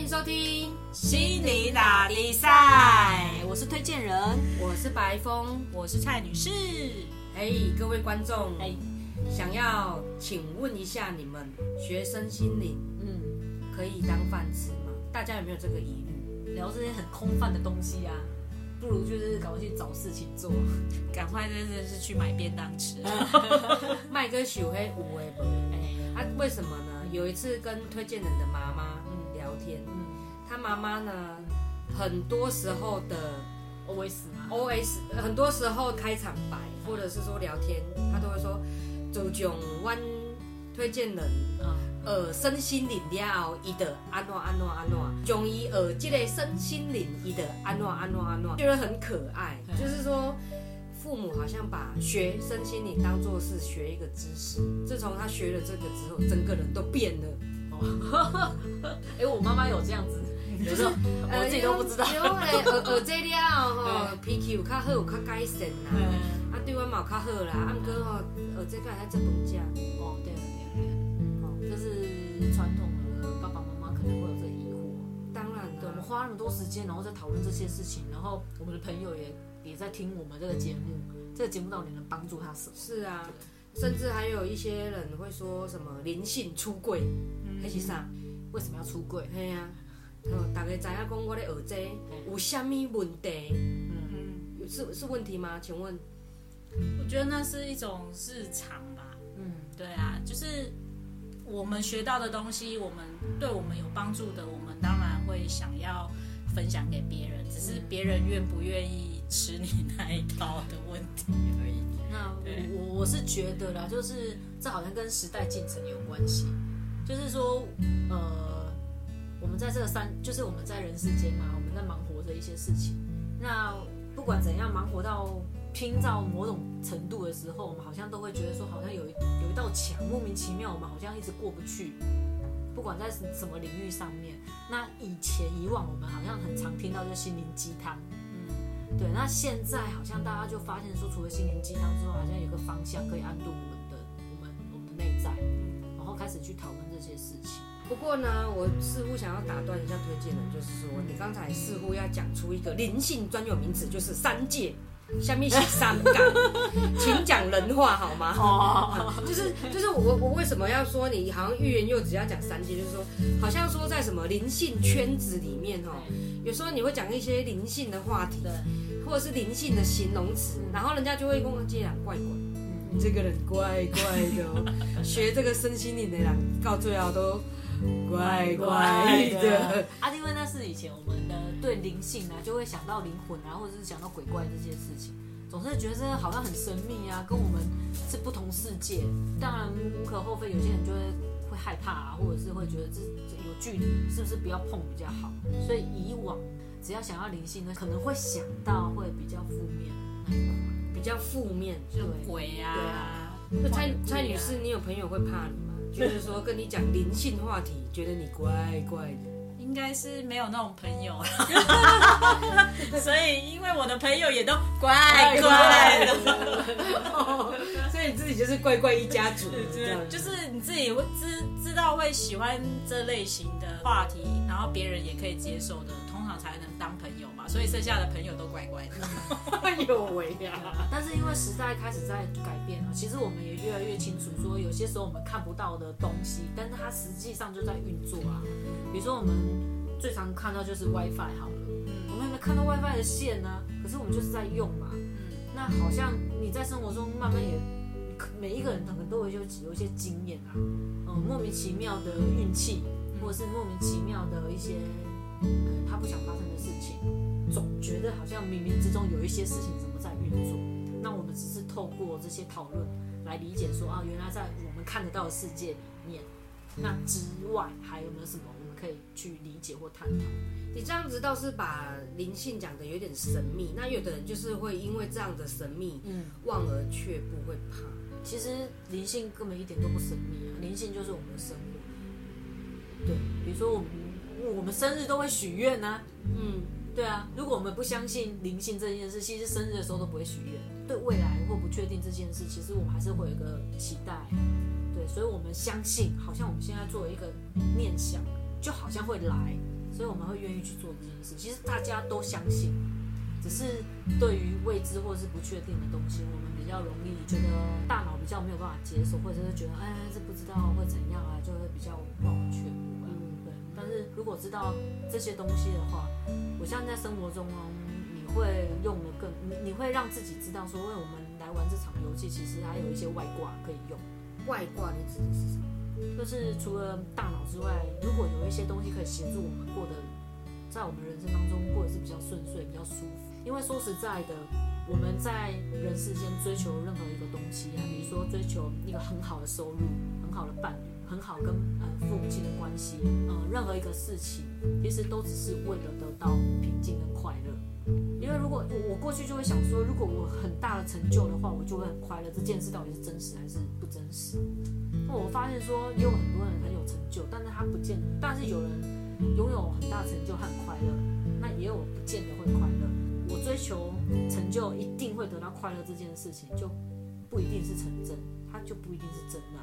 迎收听，心理打比赛，我是推荐人，我是白峰。我是蔡女士。哎，各位观众，哎，想要请问一下，你们学生心理嗯，可以当饭吃吗？大家有没有这个疑虑？聊这些很空泛的东西啊，不如就是赶快去找事情做。赶快真的是去买便当吃。麦哥喜黑无为不？哎，啊，为什么呢？有一次跟推荐人的妈妈他妈妈呢，很多时候的，OS 吗？OS，很多时候开场白或者是说聊天，他都会说，就种阮推荐人嗯，呃身心灵了后，伊的安怎安怎安怎，将伊呃这个身心灵伊的安怎安怎安怎，觉得很可爱，就是说。父母好像把学身心灵当做是学一个知识，自从他学了这个之后，整个人都变了。哎，我妈妈有这样子，有时候我自己都不知道。因为呃呃这了吼，脾气有较好，有较改善啦。嗯，啊，对我嘛有较好啦，啊，毋过吼，呃，这个还在本家。哦，对了对了对了，哦，这是传统的爸爸妈妈可能会有这个疑惑。当然对，我们，花那么多时间，然后在讨论这些事情，然后我们的朋友也也在听我们这个节目，这个节目到底能帮助他什么？是啊，甚至还有一些人会说什么灵性出柜，嗯那是啥？为什么要出柜？嘿啊，哦，大家知影讲我咧学这有啥物问题？嗯，是是问题吗？请问？我觉得那是一种日常吧。嗯，对啊，就是我们学到的东西，我们对我们有帮助的，我们当然会想要分享给别人，只是别人愿不愿意吃你那一套的问题而已。那对我我是觉得啦，就是这好像跟时代进程有关系，就是说，呃，我们在这个三，就是我们在人世间嘛，我们在忙活着一些事情。那不管怎样，忙活到拼到某种程度的时候，我们好像都会觉得说，好像有一有一道墙，莫名其妙，我们好像一直过不去。不管在什么领域上面，那以前以往我们好像很常听到就是心灵鸡汤，嗯，对，那现在好像大家就发现说，除了心灵鸡汤之外，好像有个方向可以安顿我们的我们我们的内在，然后开始去讨论这些事情。不过呢，我似乎想要打断一下推荐人，就是说，你刚才似乎要讲出一个灵性专有名词，就是三界。下面写三感，请讲人话好吗？哦，就是就是我我为什么要说你好像欲言又止要讲三界，就是说好像说在什么灵性圈子里面哦，有时候你会讲一些灵性的话题，对，或者是灵性的形容词，然后人家就会跟我这样怪怪，你这个人怪怪的哦，学这个身心灵的人到最后都怪怪的。啊，因为那是以前我们的对灵性啊，就会想到灵魂啊，或者是想到鬼怪这些事情，总是觉得这好像很神秘啊，跟我们是不同世界。当然无可厚非，有些人就会会害怕啊，或者是会觉得这这有距离，是不是不要碰比较好？所以以往只要想要灵性呢，可能会想到会比较负面那一块。比较负面。就鬼啊，那蔡幻蔡女士，你有朋友会怕你吗？就是说跟你讲灵性话题，觉得你怪怪的。应该是没有那种朋友啦，所以因为我的朋友也都怪怪的。所以你自己就是怪怪一家族，就是你自己会知知道会喜欢这类型的话题，然后别人也可以接受的，才能当朋友嘛。所以剩下的朋友都乖乖的。哎呦喂呀！但是因为时代开始在改变了，其实我们也越来越清楚，说有些时候我们看不到的东西，但是它实际上就在运作啊。比如说我们最常看到就是 WiFi 好了，我们有没有看到 WiFi 的线呢？可是我们就是在用嘛。那好像你在生活中慢慢也，每一个人可能都会有有一些经验啊，嗯，莫名其妙的运气，或者是莫名其妙的一些，呃，他不想发生的事情。总觉得好像冥冥之中有一些事情怎么在运作，那我们只是透过这些讨论来理解说啊，原来在我们看得到的世界里面，那之外还有没有什么我们可以去理解或探讨？你这样子倒是把灵性讲的有点神秘，那有的人就是会因为这样的神秘嗯，望而却步，会怕。其实灵性根本一点都不神秘啊，灵性就是我们的生活。对，比如说我们我们生日都会许愿呢，嗯，对啊，如果我们不相信灵性这件事，其实生日的时候都不会许愿。对未来或不确定这件事，其实我们还是会有一个期待。对，所以我们相信，好像我们现在做一个念想，就好像会来，所以我们会愿意去做这件事。其实大家都相信，只是对于未知或是不确定的东西，我们比较容易觉得大脑比较没有办法接受，或者是觉得哎这不知道会怎样啊，就会比较忘却是如果知道这些东西的话，我相信在生活中哦，你会用的更你你会让自己知道说，为我们来玩这场游戏，其实还有一些外挂可以用。外挂你指的是什么？就是除了大脑之外，如果有一些东西可以协助我们过得，在我们人生当中过得是比较顺遂、比较舒服。因为说实在的，我们在人世间追求任何一个东西啊，比如说追求一个很好的收入、很好的伴侣、很好跟呃父母亲的关系，呃，任何一个事情，其实都只是为了得到平静跟快乐。因为如果我我过去就会想说，如果我很大的成就的话，我就会很快乐。这件事到底是真实还是不真实？那我发现说，也有很多人很有成就，但是他不见，但是有人拥有很大成就和很快乐，那也有不见得会快乐。我追求成就一定会得到快乐这件事情，就不一定是成真，它就不一定是真的、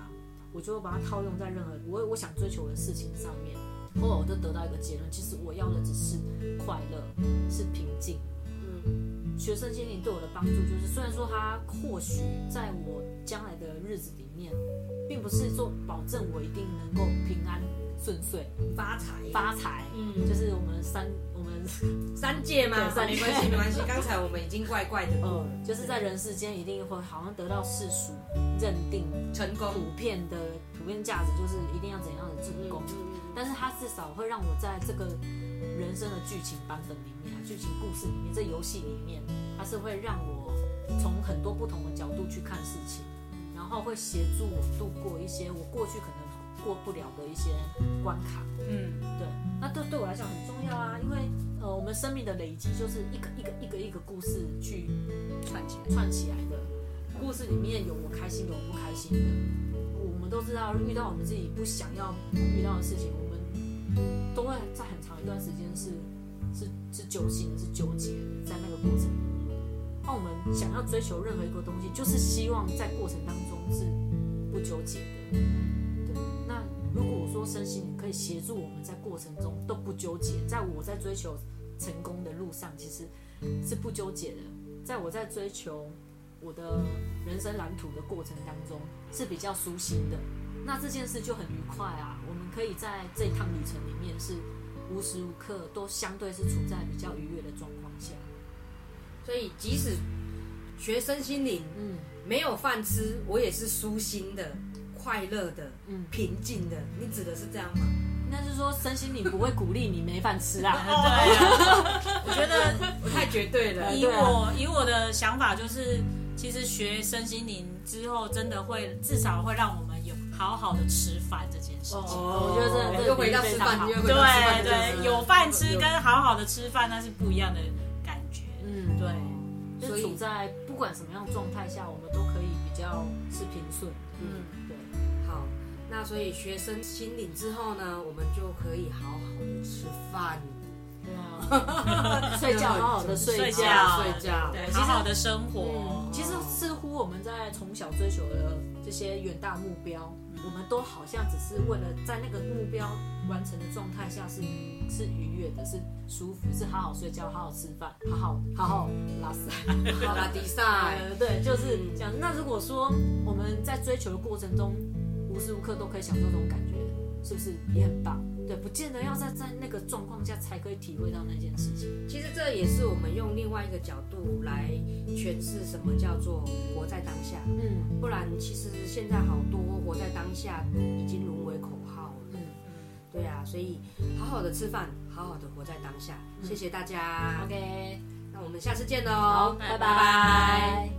我就会把它套用在任何我我想追求的事情上面，后来我就得到一个结论，其实我要的只是快乐，是平静。嗯，学生心灵对我的帮助，就是虽然说它或许在我将来的日子里面，并不是说保证我一定能够平安顺遂、发财发财，嗯就是我们三我们 三界嘛？三界没关系，没关系。刚才我们已经怪怪的过了，呃，就是在人世间一定会好像得到世俗认定成功。普遍的普遍价值，就是一定要怎样的成功。但是它至少会让我在这个人生的剧情版本里面啊，剧情故事里面，这游戏里面，它是会让我从很多不同的角度去看事情，然后会协助我度过一些我过去可能过不了的一些关卡。嗯，对，那对对我来讲很重要啊，因为呃，我们生命的累积就是一个一个一个一个故事去串起来。串起来的。故事里面有我开心，有我不开心的。我们都知道，遇到我们自己不想要遇到的事情，我们都会在很长一段时间是是是揪心的，是纠结的，在那个过程里面。那我们想要追求任何一个东西，就是希望在过程当中是不纠结的。如果我说身心灵可以协助我们在过程中都不纠结，在我在追求成功的路上，其实是不纠结的。在我在追求我的人生蓝图的过程当中，是比较舒心的。那这件事就很愉快啊！我们可以在这趟旅程里面是无时无刻都相对是处在比较愉悦的状况下。所以即使学身心灵嗯没有饭吃，我也是舒心的、快乐的、嗯，平静的。你指的是这样吗？应该是说身心灵不会鼓励你没饭吃啦。对啊，我觉得我太绝对了。以我以我的想法就是，其实学身心灵之后，真的会至少会让我们有好好的吃饭这件事情。哦我觉得这回到吃饭，非常好又回到对对，有饭吃跟好好的吃饭那是不一样的感觉。嗯，对，所以处在不管什么样的状态下，我们都可以比较是平顺。嗯。那所以学生心灵之后呢，我们就可以好好的吃饭，对啊，睡觉好好的睡睡觉。睡觉。对，好好的生活嗯，。其实似乎我们在从小追求的这些远大目标，我们都好像只是为了在那个目标完成的状态下是是愉悦的，是舒服，是好好睡觉，好好吃饭，好好好好拉屎。好啦，比赛。呃，对，就是这样。那如果说我们在追求的过程中，无时无刻都可以享受这种感觉，是不是也很棒？对，不见得要在在那个状况下才可以体会到那件事情。其实这也是我们用另外一个角度来诠释什么叫做活在当下。嗯不然，其实现在好多活在当下已经沦为口号了。嗯对啊，所以好好的吃饭，好好的活在当下。谢谢大家。，OK，那我们下次见喽。拜拜